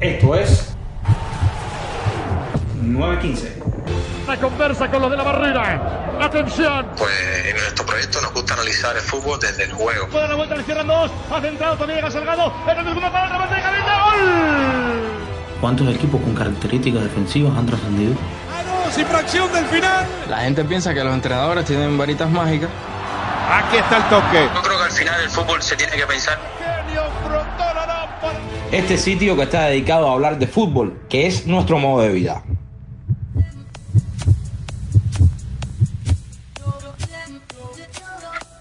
Esto es 915. La conversa con los de la barrera. Atención. Pues en nuestro proyecto nos gusta analizar el fútbol desde el juego. Puede la vuelta, le cierran dos. Ha centrado, también llega Salgado. En el segundo para el remate de cabeza. ¡Gol! ¿Cuántos equipos con características defensivas han trascendido? sin fracción del final. La gente piensa que los entrenadores tienen varitas mágicas. Aquí está el toque. Yo creo que al final el fútbol se tiene que pensar. Este sitio que está dedicado a hablar de fútbol, que es nuestro modo de vida.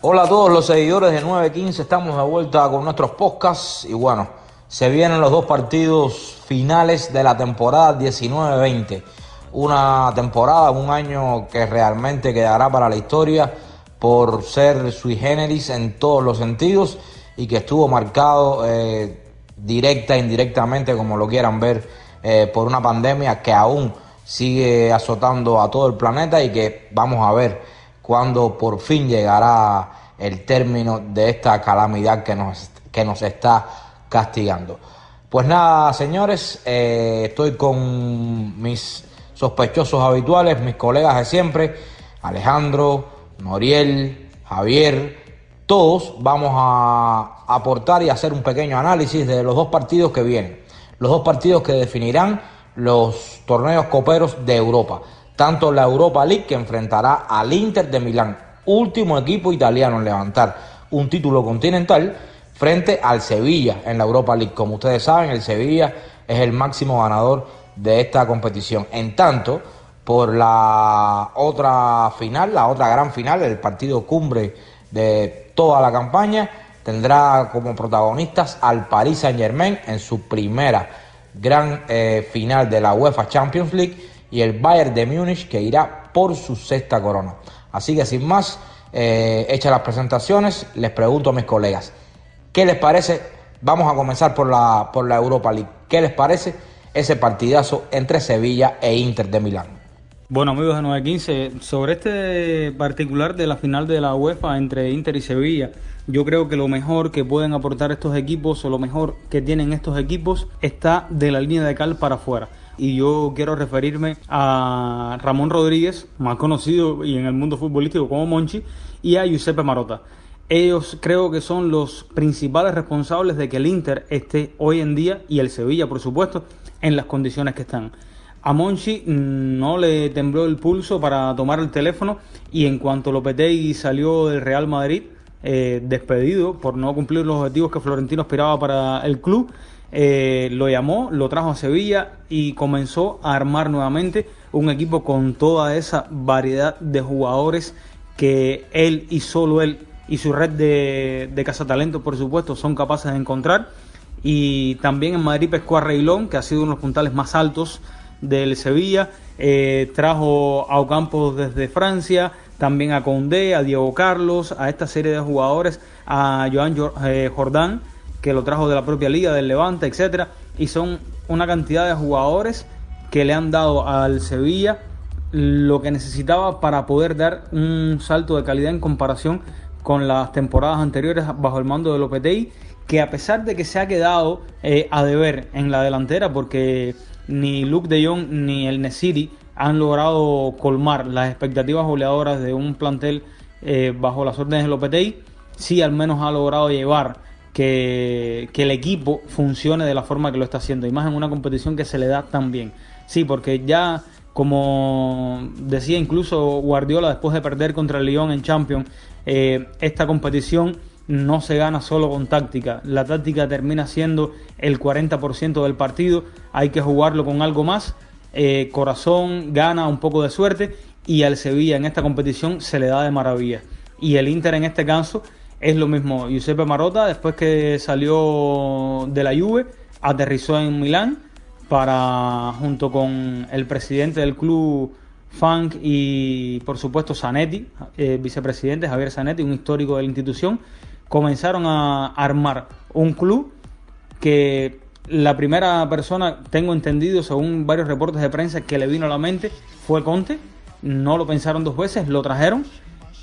Hola a todos los seguidores de 915, estamos de vuelta con nuestros podcasts y bueno, se vienen los dos partidos finales de la temporada 19-20. Una temporada, un año que realmente quedará para la historia por ser sui generis en todos los sentidos y que estuvo marcado eh, directa e indirectamente, como lo quieran ver, eh, por una pandemia que aún sigue azotando a todo el planeta y que vamos a ver cuándo por fin llegará el término de esta calamidad que nos, que nos está castigando. Pues nada, señores, eh, estoy con mis sospechosos habituales, mis colegas de siempre, Alejandro, Noriel, Javier, todos vamos a aportar y hacer un pequeño análisis de los dos partidos que vienen, los dos partidos que definirán los torneos coperos de Europa, tanto la Europa League que enfrentará al Inter de Milán, último equipo italiano en levantar un título continental, frente al Sevilla en la Europa League. Como ustedes saben, el Sevilla es el máximo ganador de esta competición. En tanto, por la otra final, la otra gran final, el partido cumbre de toda la campaña, tendrá como protagonistas al Paris Saint Germain en su primera gran eh, final de la UEFA Champions League y el Bayern de Múnich que irá por su sexta corona. Así que sin más, eh, hechas las presentaciones, les pregunto a mis colegas, ¿qué les parece? Vamos a comenzar por la, por la Europa League. ¿Qué les parece ese partidazo entre Sevilla e Inter de Milán? Bueno amigos de 915, sobre este particular de la final de la UEFA entre Inter y Sevilla, yo creo que lo mejor que pueden aportar estos equipos o lo mejor que tienen estos equipos está de la línea de cal para afuera. Y yo quiero referirme a Ramón Rodríguez, más conocido y en el mundo futbolístico como Monchi, y a Giuseppe Marota. Ellos creo que son los principales responsables de que el Inter esté hoy en día, y el Sevilla por supuesto, en las condiciones que están. A Monchi no le tembló el pulso para tomar el teléfono y en cuanto Lopetegui salió del Real Madrid, eh, despedido por no cumplir los objetivos que Florentino aspiraba para el club, eh, lo llamó, lo trajo a Sevilla y comenzó a armar nuevamente un equipo con toda esa variedad de jugadores que él y solo él y su red de, de cazatalentos, por supuesto, son capaces de encontrar. Y también en Madrid pescó a Reilón, que ha sido uno de los puntales más altos del Sevilla. Eh, trajo a Ocampos desde Francia, también a Condé, a Diego Carlos, a esta serie de jugadores, a Joan eh, Jordán, que lo trajo de la propia liga, del Levante, etcétera, y son una cantidad de jugadores que le han dado al Sevilla lo que necesitaba para poder dar un salto de calidad en comparación con las temporadas anteriores bajo el mando de Lopetegui, que a pesar de que se ha quedado eh, a deber en la delantera, porque ni Luke de Jong ni el Nesiri han logrado colmar las expectativas goleadoras de un plantel eh, bajo las órdenes de Lopetegui, sí al menos ha logrado llevar que, que, el equipo funcione de la forma que lo está haciendo, y más en una competición que se le da tan bien. Sí, porque ya, como decía incluso Guardiola después de perder contra el Lyon en Champions, eh, esta competición no se gana solo con táctica. La táctica termina siendo el 40% del partido. Hay que jugarlo con algo más. Eh, corazón gana un poco de suerte y al Sevilla en esta competición se le da de maravilla. Y el Inter en este caso es lo mismo. Giuseppe Marota, después que salió de la Juve, aterrizó en Milán para, junto con el presidente del club Funk y por supuesto Zanetti, eh, vicepresidente Javier Zanetti, un histórico de la institución, comenzaron a armar un club que la primera persona, tengo entendido, según varios reportes de prensa, que le vino a la mente fue Conte. No lo pensaron dos veces, lo trajeron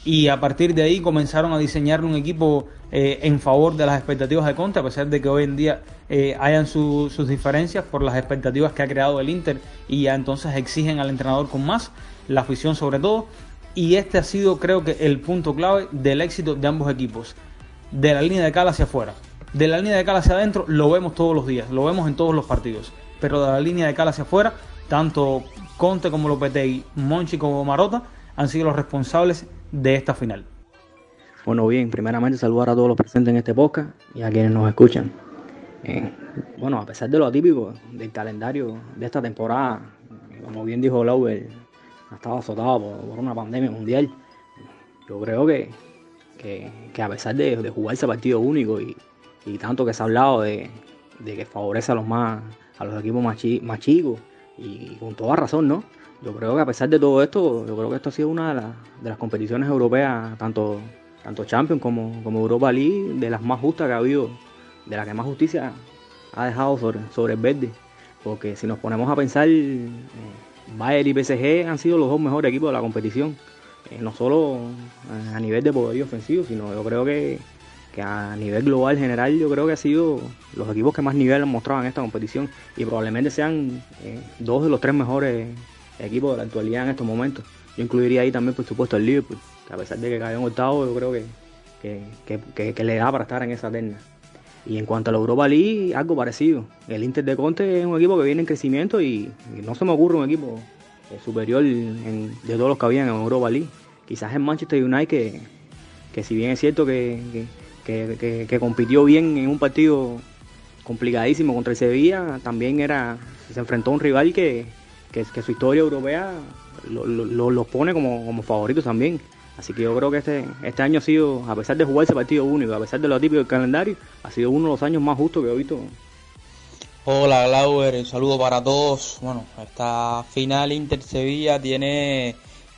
y a partir de ahí comenzaron a diseñar un equipo eh, en favor de las expectativas de Conte, a pesar de que hoy en día eh, hayan sus diferencias por las expectativas que ha creado el Inter y ya entonces exigen al entrenador con más, la afición sobre todo, y este ha sido creo que el punto clave del éxito de ambos equipos, de la línea de cal hacia afuera. De la línea de cal hacia adentro lo vemos todos los días, lo vemos en todos los partidos, pero de la línea de cal hacia afuera, tanto Conte como Lopetegui, Monchi como Marota han sido los responsables de esta final. Bueno, bien, primeramente saludar a todos los presentes en este podcast y a quienes nos escuchan. Eh, bueno, a pesar de lo atípico del calendario de esta temporada, como bien dijo Lauber, estaba azotado por, una pandemia mundial. Yo creo que, que, a pesar de, de, jugar ese partido único y, tanto que se ha hablado de, que favorece a los más a los equipos más, chicos y con toda razón, ¿no? yo creo que a pesar de todo esto, yo creo que esto ha sido una de, las competiciones europeas, tanto, tanto Champions como, como Europa League, de las más justas que ha habido, de la que más justicia ha dejado sobre, sobre el verde. Porque si nos ponemos a pensar, eh, y PSG han sido los dos mejores equipos de la competición. Eh, no solo eh, a nivel de poder ofensivo, sino yo creo que, que a nivel global general yo creo que ha sido los equipos que más nivel han mostrado en esta competición y probablemente sean dos de los tres mejores equipo de la actualidad en estos momentos. Yo incluiría ahí también, por supuesto, el Liverpool, que a pesar de que cayó en octavo, yo creo que, que, le da para estar en esa terna. Y en cuanto a la Europa League, algo parecido. El Inter de Conte es un equipo que viene en crecimiento y, no se me ocurre un equipo eh, superior de todos los que habían en Europa League. Quizás en Manchester United, que, que si bien es cierto que, que, compitió bien en un partido complicadísimo contra el Sevilla, también era se enfrentó a un rival que, que, su historia europea los lo, pone como, como favoritos también. Así que yo creo que este, este año ha sido, a pesar de jugar ese partido único, a pesar de lo típico del calendario, ha sido uno de los años más justos que he visto. Hola Glauber, un saludo para todos. Bueno, esta final Inter-Sevilla tiene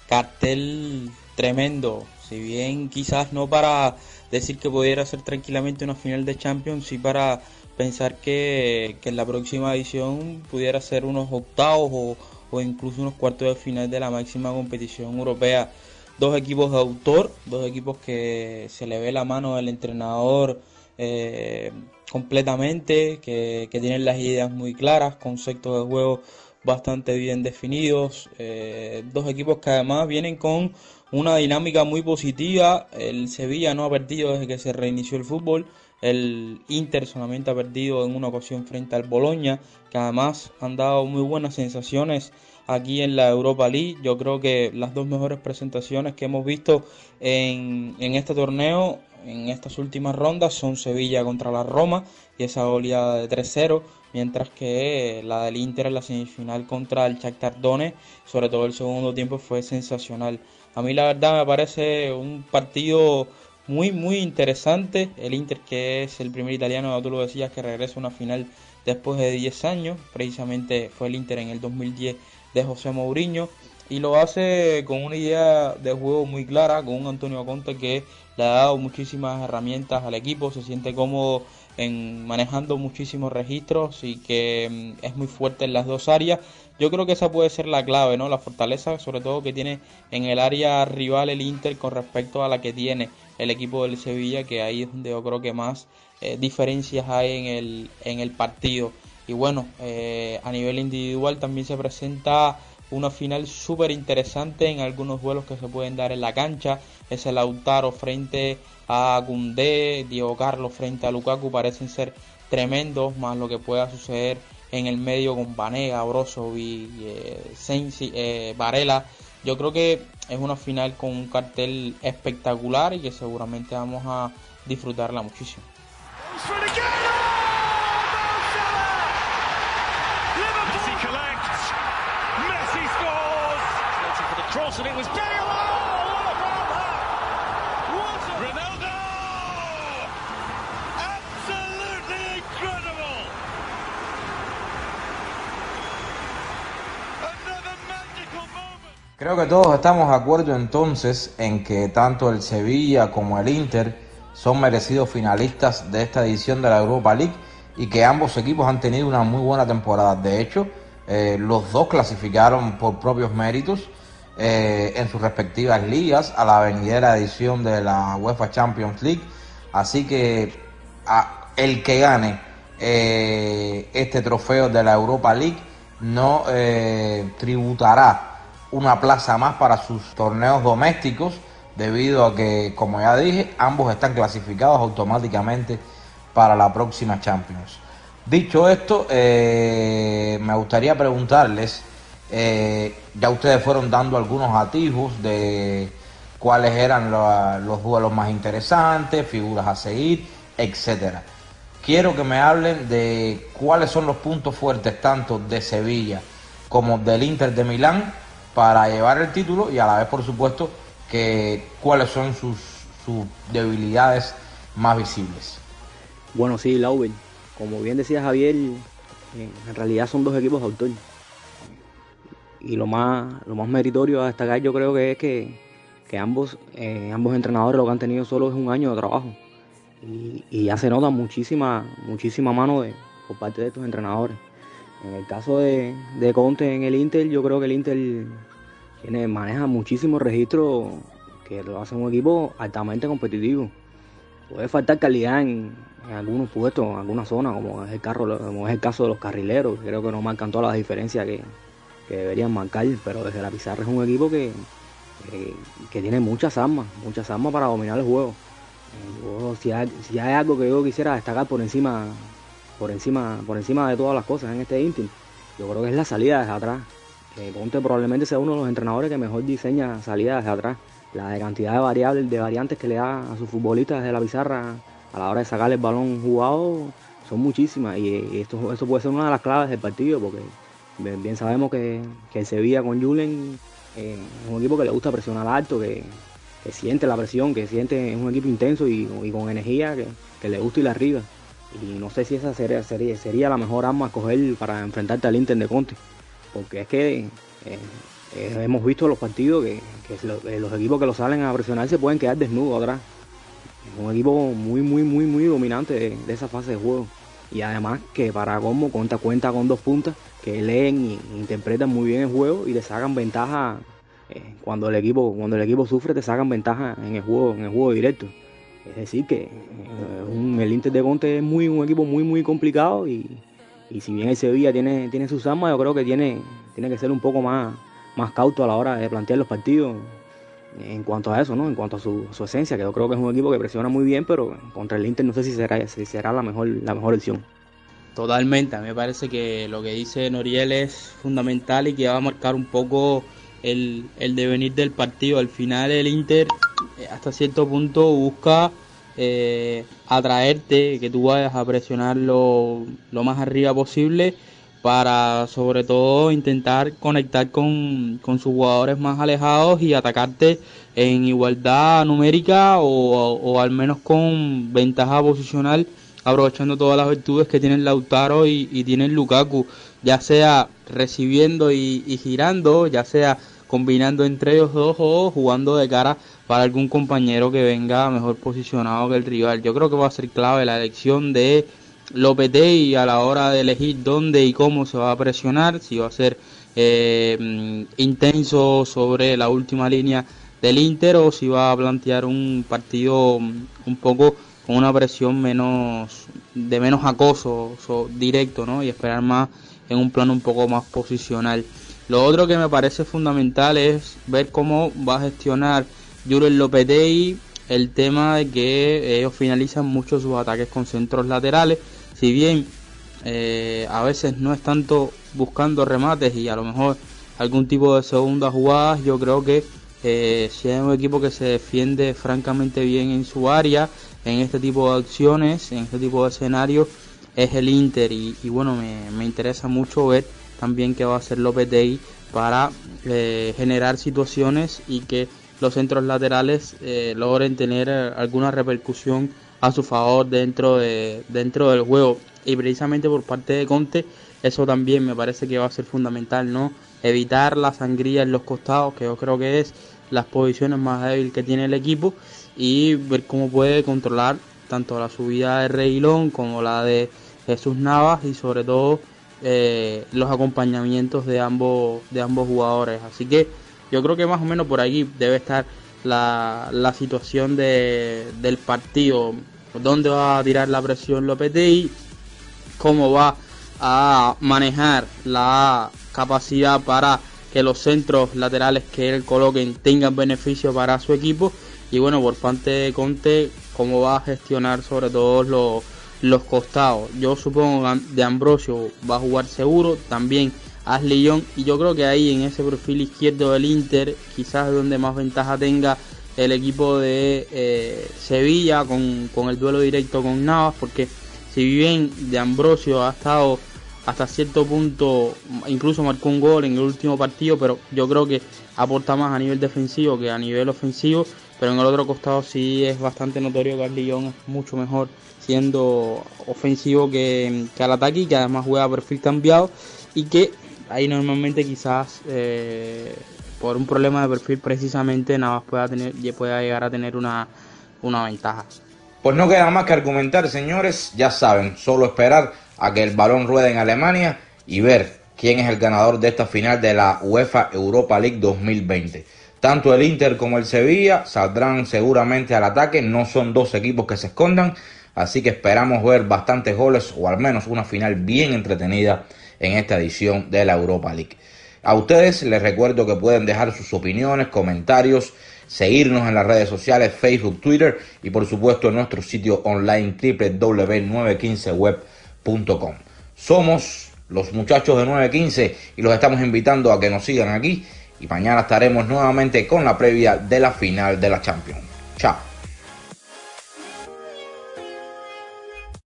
cartel tremendo. Si bien quizás no para decir que pudiera ser tranquilamente una final de Champions, sí para pensar que, en la próxima edición pudiera ser unos octavos o, o, incluso unos cuartos de final de la máxima competición europea. Dos equipos de autor, dos equipos que se le ve la mano del entrenador eh, completamente, que, tienen las ideas muy claras, conceptos de juego bastante bien definidos, eh, dos equipos que además vienen con una dinámica muy positiva, el Sevilla no ha perdido desde que se reinició el fútbol, el Inter solamente ha perdido en una ocasión frente al Boloña, que además han dado muy buenas sensaciones aquí en la Europa League. Yo creo que las dos mejores presentaciones que hemos visto en, en este torneo, en estas últimas rondas, son Sevilla contra la Roma y esa goleada de 3-0, mientras que la del Inter en la semifinal contra el Shakhtar Donetsk, sobre todo el segundo tiempo, fue sensacional. A mí la verdad me parece un partido muy, muy interesante. El Inter, que es el primer italiano, tú lo decías, que regresa a una final después de 10 años. Precisamente fue el Inter en el 2010 de José Mourinho. Y lo hace con una idea de juego muy clara, con un Antonio Conte que le ha dado muchísimas herramientas al equipo, se siente cómodo en manejando muchísimos registros y que mm, es muy fuerte en las dos áreas. Yo creo que esa puede ser la clave, ¿no? La fortaleza, sobre todo que tiene en el área rival el Inter con respecto a la que tiene el equipo del Sevilla, que ahí es donde yo creo que más eh, diferencias hay en el, en el partido. Y bueno, eh, a nivel individual también se presenta una final súper interesante en algunos vuelos que se pueden dar en la cancha. Es el Lautaro frente a Gundé, Diego Carlos frente a Lukaku, parecen ser tremendos, más lo que pueda suceder en el medio con Vanega, Brozovic, y eh, Sensi, eh, Varela. Yo creo que es una final con un cartel espectacular y que seguramente vamos a disfrutarla muchísimo. Creo que todos estamos de acuerdo entonces en que tanto el Sevilla como el Inter son merecidos finalistas de esta edición de la Europa League y que ambos equipos han tenido una muy buena temporada. De hecho, eh, los dos clasificaron por propios méritos. Eh, en sus respectivas ligas a la venidera edición de la UEFA Champions League. Así que el que gane eh, este trofeo de la Europa League no eh, tributará una plaza más para sus torneos domésticos debido a que, como ya dije, ambos están clasificados automáticamente para la próxima Champions. Dicho esto, me gustaría preguntarles, ya ustedes fueron dando algunos atisbos de cuáles eran los duelos más interesantes, figuras a seguir, etcétera quiero que me hablen de cuáles son los puntos fuertes tanto de Sevilla como del Inter de Milán para llevar el título y a la vez, por supuesto, que cuáles son sus, debilidades más visibles. Bueno, sí, Lauber, como bien decía Javier, eh, en realidad son dos equipos autor. Y lo más, lo más meritorio a destacar yo creo que es que, ambos, eh, ambos entrenadores lo que han tenido solo es un año de trabajo y, ya se nota muchísima, muchísima mano de, por parte de estos entrenadores. En el caso de, Conte en el Inter, yo creo que el Inter tiene, maneja muchísimos registros que lo hace un equipo altamente competitivo. Puede faltar calidad en, algunos puestos, en algunas zonas, como es el carro, como es el caso de los carrileros. Creo que no marcan todas las diferencias que, deberían marcar, pero desde la pizarra es un equipo que, que, que tiene muchas armas, muchas armas para dominar el juego si, hay, algo que yo quisiera destacar por encima, por encima, por encima de todas las cosas en este Inter, yo creo que es la salida desde atrás. que Conte probablemente sea uno de los entrenadores que mejor diseña salida desde atrás. La cantidad de variables, de variantes que le da a sus futbolistas desde la pizarra a la hora de sacarle el balón jugado son muchísimas y esto, eso puede ser una de las claves del partido porque bien sabemos que, el Sevilla con Julen eh, es un equipo que le gusta presionar alto, que, que siente la presión, que siente, es un equipo intenso y, con energía, que, le gusta la arriba. Y no sé si esa sería, sería, sería la mejor arma a coger para enfrentarte al Inter de Conte. Porque es que eh, eh, hemos visto los partidos que, los equipos que lo salen a presionar se pueden quedar desnudos atrás. Es un equipo muy, muy, muy, muy dominante de, esa fase de juego. Y además que para como cuenta, cuenta con dos puntas que leen e interpretan muy bien el juego y le sacan ventaja eh, cuando el equipo cuando el equipo sufre te sacan ventaja en el juego en el juego directo es decir que eh, el Inter de Conte es muy un equipo muy muy complicado y, si bien el Sevilla tiene tiene sus armas yo creo que tiene tiene que ser un poco más más cauto a la hora de plantear los partidos en cuanto a eso, ¿no? En cuanto a su, esencia, que yo creo que es un equipo que presiona muy bien, pero contra el Inter no sé si será, si será la mejor, la mejor opción. Totalmente, a mí me parece que lo que dice Noriel es fundamental y que va a marcar un poco el, el devenir del partido. Al final el Inter eh, hasta cierto punto busca eh, atraerte, que tú vayas a presionar lo, más arriba posible para sobre todo intentar conectar con, sus jugadores más alejados y atacarte en igualdad numérica o, al menos con ventaja posicional aprovechando todas las virtudes que tienen Lautaro y, tienen Lukaku ya sea recibiendo y, girando, ya sea combinando entre ellos dos o jugando de cara para algún compañero que venga mejor posicionado que el rival. Yo creo que va a ser clave la elección de Lopetegui a la hora de elegir dónde y cómo se va a presionar, si va a ser eh, intenso sobre la última línea del Inter o si va a plantear un partido un poco una presión menos de menos acoso directo, ¿no? Y esperar más en un plano un poco más posicional. Lo otro que me parece fundamental es ver cómo va a gestionar Jurgen Lopetegui el tema de que ellos finalizan mucho sus ataques con centros laterales. Si bien eh, a veces no es tanto buscando remates y a lo mejor algún tipo de segunda jugada, yo creo que eh, si hay un equipo que se defiende francamente bien en su área, en este tipo de acciones, en este tipo de escenarios, es el Inter. Y, bueno, me, interesa mucho ver también qué va a hacer López Day para eh, generar situaciones y que los centros laterales eh, logren tener eh, alguna repercusión a su favor dentro de dentro del juego. Y precisamente por parte de Conte eso también me parece que va a ser fundamental no evitar la sangría en los costados que yo creo que es las posiciones más débiles que tiene el equipo y ver cómo puede controlar tanto la subida de Reilón como la de Jesús Navas y sobre todo eh, los acompañamientos de ambos, de ambos jugadores. Así que Yo creo que más o menos por aquí debe estar la, la situación de, del partido, dónde va a tirar la presión Lopetegui, cómo va a manejar la capacidad para que los centros laterales que él coloquen tengan beneficio para su equipo. Y bueno por parte de Conte cómo va a gestionar sobre todo los, los costados yo supongo que de Ambrosio va a jugar seguro también Ashley y yo creo que ahí en ese perfil izquierdo del Inter quizás donde más ventaja tenga el equipo de eh, Sevilla con, con el duelo directo con Navas porque si bien de Ambrosio ha estado hasta cierto punto, incluso marcó un gol en el último partido, pero yo creo que aporta más a nivel defensivo que a nivel ofensivo, pero en el otro costado sí es bastante notorio que Arlillón es mucho mejor siendo ofensivo que, al ataque y que además juega a perfil cambiado y que ahí normalmente quizás eh, por un problema de perfil precisamente Navas pueda, tener, pueda llegar a tener una, una ventaja. Pues no queda más que argumentar, señores, ya saben, solo esperar a que el balón ruede en Alemania y ver quién es el ganador de esta final de la UEFA Europa League 2020. Tanto el Inter como el Sevilla saldrán seguramente al ataque, no son dos equipos que se escondan, así que esperamos ver bastantes goles o al menos una final bien entretenida en esta edición de la Europa League. A ustedes les recuerdo que pueden dejar sus opiniones, comentarios, seguirnos en las redes sociales, Facebook, Twitter y por supuesto en nuestro sitio online www.915web.com somos los muchachos de 915 y los estamos invitando a que nos sigan aquí y mañana estaremos nuevamente con la previa de la final de la Champions. Chao.